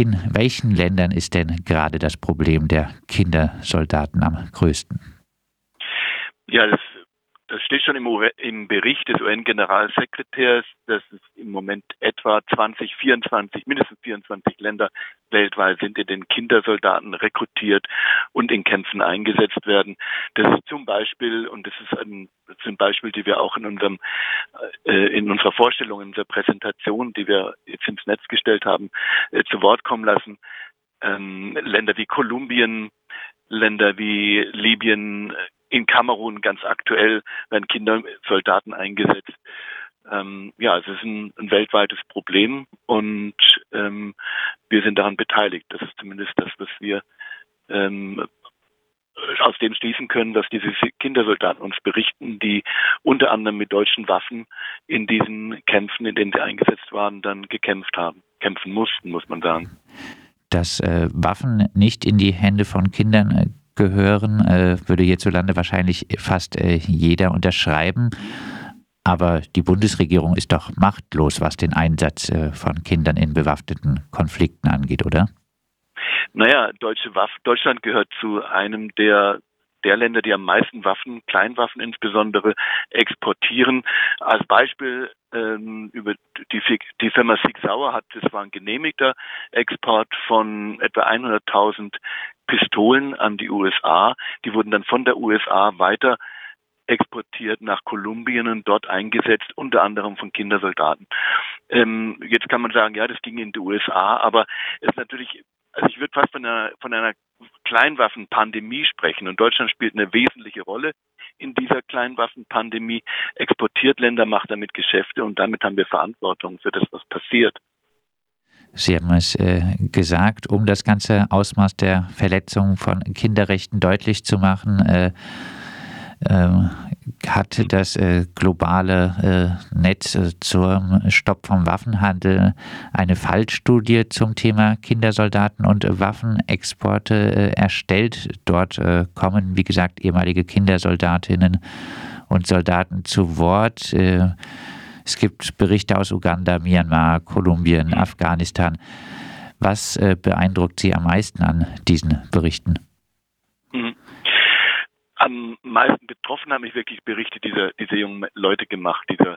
In welchen Ländern ist denn gerade das Problem der Kindersoldaten am größten? Ja, das steht schon im, im Bericht des UN-Generalsekretärs, dass es im Moment etwa 20, 24, mindestens 24 Länder weltweit sind, in denen Kindersoldaten rekrutiert und in Kämpfen eingesetzt werden. Das ist zum Beispiel, und das ist ein, das sind Beispiele, die wir auch in unserem, äh, in unserer Vorstellung, in unserer Präsentation, die wir jetzt ins Netz gestellt haben, äh, zu Wort kommen lassen. Ähm, Länder wie Kolumbien, Länder wie Libyen, in Kamerun ganz aktuell werden Kindersoldaten eingesetzt. Ähm, ja, es ist ein, ein, weltweites Problem und ähm, wir sind daran beteiligt. Das ist zumindest das, was wir ähm, aus dem schließen können, dass diese Kindersoldaten uns berichten, die unter anderem mit deutschen Waffen in diesen Kämpfen, in denen sie eingesetzt waren, dann gekämpft haben, kämpfen mussten, muss man sagen. Dass äh, Waffen nicht in die Hände von Kindern äh, gehören, äh, würde hierzulande wahrscheinlich fast äh, jeder unterschreiben. Aber die Bundesregierung ist doch machtlos, was den Einsatz äh, von Kindern in bewaffneten Konflikten angeht, oder? Naja, Deutsche Waff Deutschland gehört zu einem der der Länder, die am meisten Waffen, Kleinwaffen insbesondere, exportieren. Als Beispiel ähm, über die, die Firma Sig Sauer hat, das war ein genehmigter Export von etwa 100.000 Pistolen an die USA. Die wurden dann von der USA weiter exportiert nach Kolumbien und dort eingesetzt, unter anderem von Kindersoldaten. Ähm, jetzt kann man sagen, ja, das ging in die USA, aber es ist natürlich, also ich würde fast von einer, von einer Kleinwaffenpandemie sprechen und Deutschland spielt eine wesentliche Rolle in dieser Kleinwaffenpandemie, exportiert Länder, macht damit Geschäfte und damit haben wir Verantwortung für das, was passiert. Sie haben es äh, gesagt, um das ganze Ausmaß der Verletzung von Kinderrechten deutlich zu machen, äh, äh, hat das äh, globale äh, Netz äh, zum Stopp vom Waffenhandel eine Fallstudie zum Thema Kindersoldaten und Waffenexporte erstellt. Dort kommen, wie gesagt, ehemalige Kindersoldatinnen und Soldaten zu Wort. Es gibt Berichte aus Uganda, Myanmar, Kolumbien, mhm. Afghanistan. Was äh, beeindruckt Sie am meisten an diesen Berichten? Mhm. Am meisten betroffen haben mich wirklich Berichte dieser, dieser jungen Leute gemacht, dieser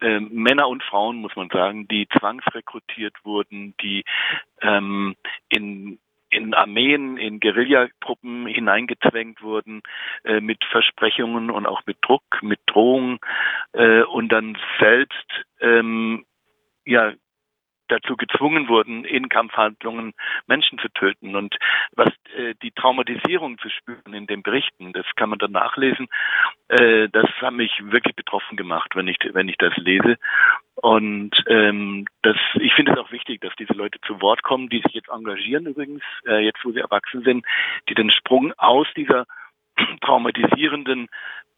äh, Männer und Frauen, muss man sagen, die zwangsrekrutiert wurden, die ähm, in in Armeen, in Guerillatruppen hineingezwängt wurden, äh, mit Versprechungen und auch mit Druck, mit Drohungen äh, und dann selbst ähm, ja dazu gezwungen wurden, in Kampfhandlungen Menschen zu töten. Und was äh, die Traumatisierung zu spüren in den Berichten, das kann man dann nachlesen, äh, das hat mich wirklich betroffen gemacht, wenn ich, wenn ich das lese. Und ähm, das, ich finde es auch wichtig, dass diese Leute zu Wort kommen, die sich jetzt engagieren übrigens, äh, jetzt wo sie erwachsen sind, die den Sprung aus dieser traumatisierenden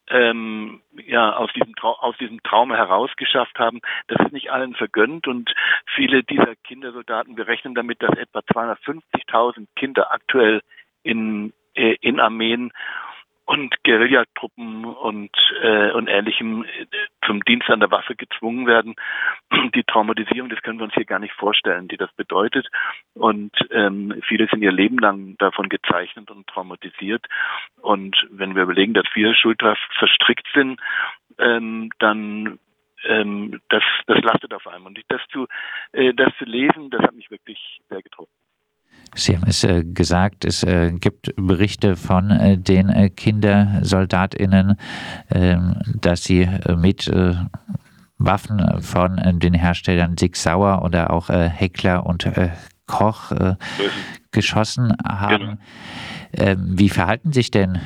ähm, ja aus diesem Trau aus diesem Trauma herausgeschafft haben. Das ist nicht allen vergönnt und viele dieser Kindersoldaten, wir rechnen damit, dass etwa 250.000 Kinder aktuell in äh, in Armeen und Guerillatruppen und, äh, und Ähnlichem äh, zum Dienst an der Waffe gezwungen werden. Die Traumatisierung, das können wir uns hier gar nicht vorstellen, die das bedeutet. Und ähm, viele sind ihr Leben lang davon gezeichnet und traumatisiert. Und wenn wir überlegen, dass viele Schulter verstrickt sind, ähm, dann ähm, das, das lastet auf einem. Und das zu, äh, das zu lesen, das hat mich wirklich sehr getroffen. Sie haben es äh, gesagt, es äh, gibt Berichte von äh, den äh, KindersoldatInnen, ähm, dass sie äh, mit äh, Waffen von den Herstellern Sig Sauer oder auch Heckler und Koch geschossen haben. Genau. Ähm, wie verhalten sich denn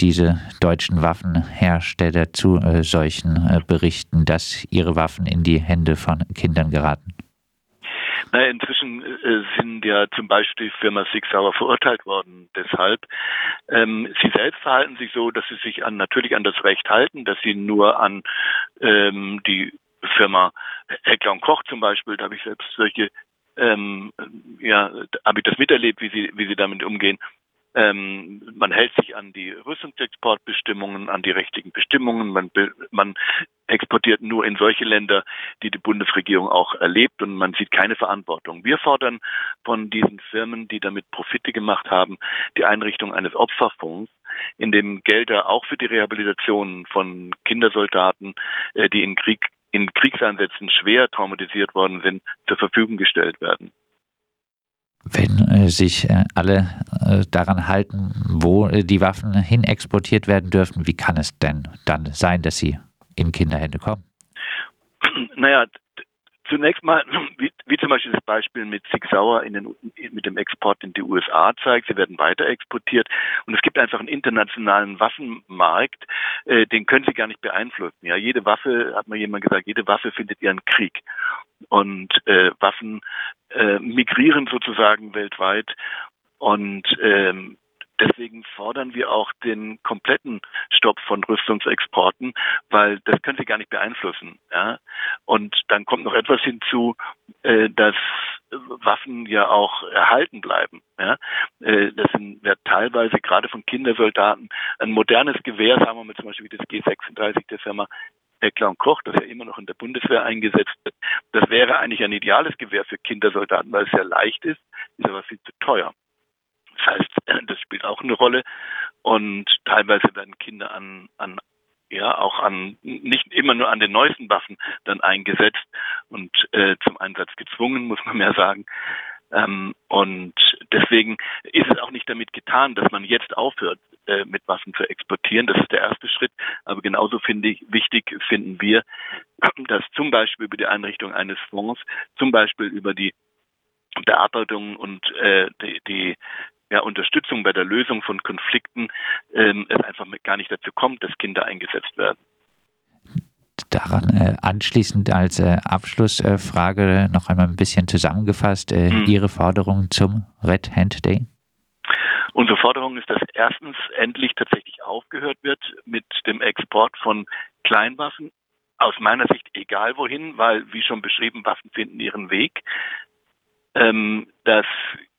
diese deutschen Waffenhersteller zu solchen Berichten, dass ihre Waffen in die Hände von Kindern geraten? Na, inzwischen äh, sind ja zum Beispiel Firma Sig Sauer verurteilt worden. Deshalb, ähm, sie selbst verhalten sich so, dass sie sich an, natürlich an das Recht halten, dass sie nur an ähm, die Firma Heckler und Koch zum Beispiel, da habe ich selbst solche, ähm, ja, habe ich das miterlebt, wie sie, wie sie damit umgehen. Ähm, man hält sich an die Rüstungsexportbestimmungen, an die rechtlichen Bestimmungen. Man, man exportiert nur in solche Länder, die die Bundesregierung auch erlebt und man sieht keine Verantwortung. Wir fordern von diesen Firmen, die damit Profite gemacht haben, die Einrichtung eines Opferfonds, in dem Gelder auch für die Rehabilitation von Kindersoldaten, äh, die in Krieg in Kriegseinsätzen schwer traumatisiert worden sind, zur Verfügung gestellt werden. Wenn äh, sich äh, alle äh, daran halten, wo äh, die Waffen hin exportiert werden dürfen, wie kann es denn dann sein, dass sie in Kinderhände kommen? Naja, Zunächst mal, wie, wie, zum Beispiel das Beispiel mit Sig Sauer in den, mit dem Export in die USA zeigt, sie werden weiter exportiert. Und es gibt einfach einen internationalen Waffenmarkt, äh, den können sie gar nicht beeinflussen. Ja, jede Waffe, hat mal jemand gesagt, jede Waffe findet ihren Krieg. Und äh, Waffen äh, migrieren sozusagen weltweit. Und ähm, Deswegen fordern wir auch den kompletten Stopp von Rüstungsexporten, weil das können sie gar nicht beeinflussen. Ja? Und dann kommt noch etwas hinzu, äh, dass Waffen ja auch erhalten bleiben. Ja? Äh, das sind ja teilweise gerade von Kindersoldaten ein modernes Gewehr, sagen wir mal zum Beispiel wie das G36 der Firma Heckler und Koch, das ja immer noch in der Bundeswehr eingesetzt wird. Das wäre eigentlich ein ideales Gewehr für Kindersoldaten, weil es sehr leicht ist, ist aber viel zu teuer. Das heißt, das spielt auch eine Rolle. Und teilweise werden Kinder an, an ja auch an nicht immer nur an den neuesten Waffen dann eingesetzt und äh, zum Einsatz gezwungen, muss man mehr sagen. Ähm, und deswegen ist es auch nicht damit getan, dass man jetzt aufhört, äh, mit Waffen zu exportieren. Das ist der erste Schritt. Aber genauso finde ich wichtig finden wir, dass zum Beispiel über die Einrichtung eines Fonds, zum Beispiel über die Bearbeitung und äh, die, die ja, Unterstützung bei der Lösung von Konflikten ähm, es einfach gar nicht dazu kommt, dass Kinder eingesetzt werden. Daran äh, anschließend als äh, Abschlussfrage noch einmal ein bisschen zusammengefasst, äh, mhm. Ihre Forderung zum Red Hand Day? Unsere Forderung ist, dass erstens endlich tatsächlich aufgehört wird mit dem Export von Kleinwaffen. Aus meiner Sicht egal wohin, weil, wie schon beschrieben, Waffen finden ihren Weg. Ähm, dass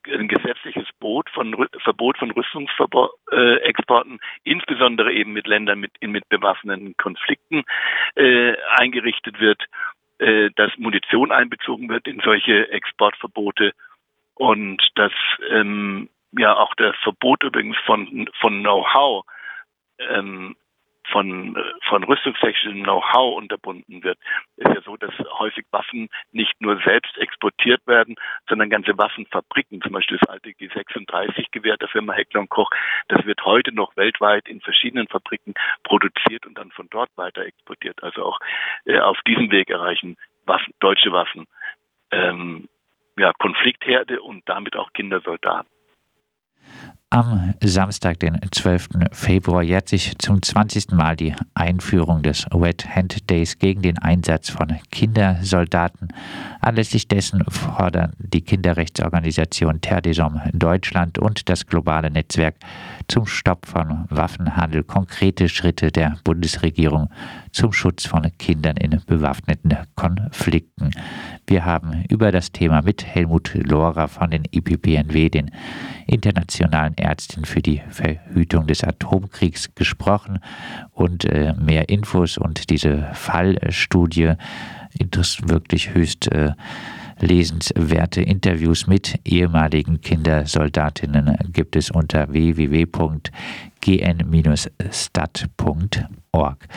ein gesetzliches Boot von, Verbot von Rüstungsexporten, insbesondere eben mit Ländern mit, mit bewaffneten Konflikten, äh, eingerichtet wird, äh, dass Munition einbezogen wird in solche Exportverbote und dass ähm, ja auch das Verbot übrigens von, von Know-how ähm, von, von rüstungstechnischem Know-how unterbunden wird. Es ist ja so, dass häufig Waffen nicht nur selbst exportiert werden, sondern ganze Waffenfabriken, zum Beispiel das alte G36-Gewehr der Firma Heckler Koch, das wird heute noch weltweit in verschiedenen Fabriken produziert und dann von dort weiter exportiert. Also auch äh, auf diesem Weg erreichen Waffen, deutsche Waffen ähm, ja, Konfliktherde und damit auch Kindersoldaten. Am Samstag, den 12. Februar, jährt sich zum 20. Mal die Einführung des Red Hand Days gegen den Einsatz von Kindersoldaten. Anlässlich dessen fordern die Kinderrechtsorganisation Terre des Hommes Deutschland und das globale Netzwerk zum Stopp von Waffenhandel konkrete Schritte der Bundesregierung zum Schutz von Kindern in bewaffneten Konflikten. Wir haben über das Thema mit Helmut Lohrer von den IPPNW, den internationalen Ärztin für die Verhütung des Atomkriegs, gesprochen und äh, mehr Infos und diese Fallstudie, wirklich höchst äh, lesenswerte Interviews mit ehemaligen Kindersoldatinnen gibt es unter www.gn-stat.org.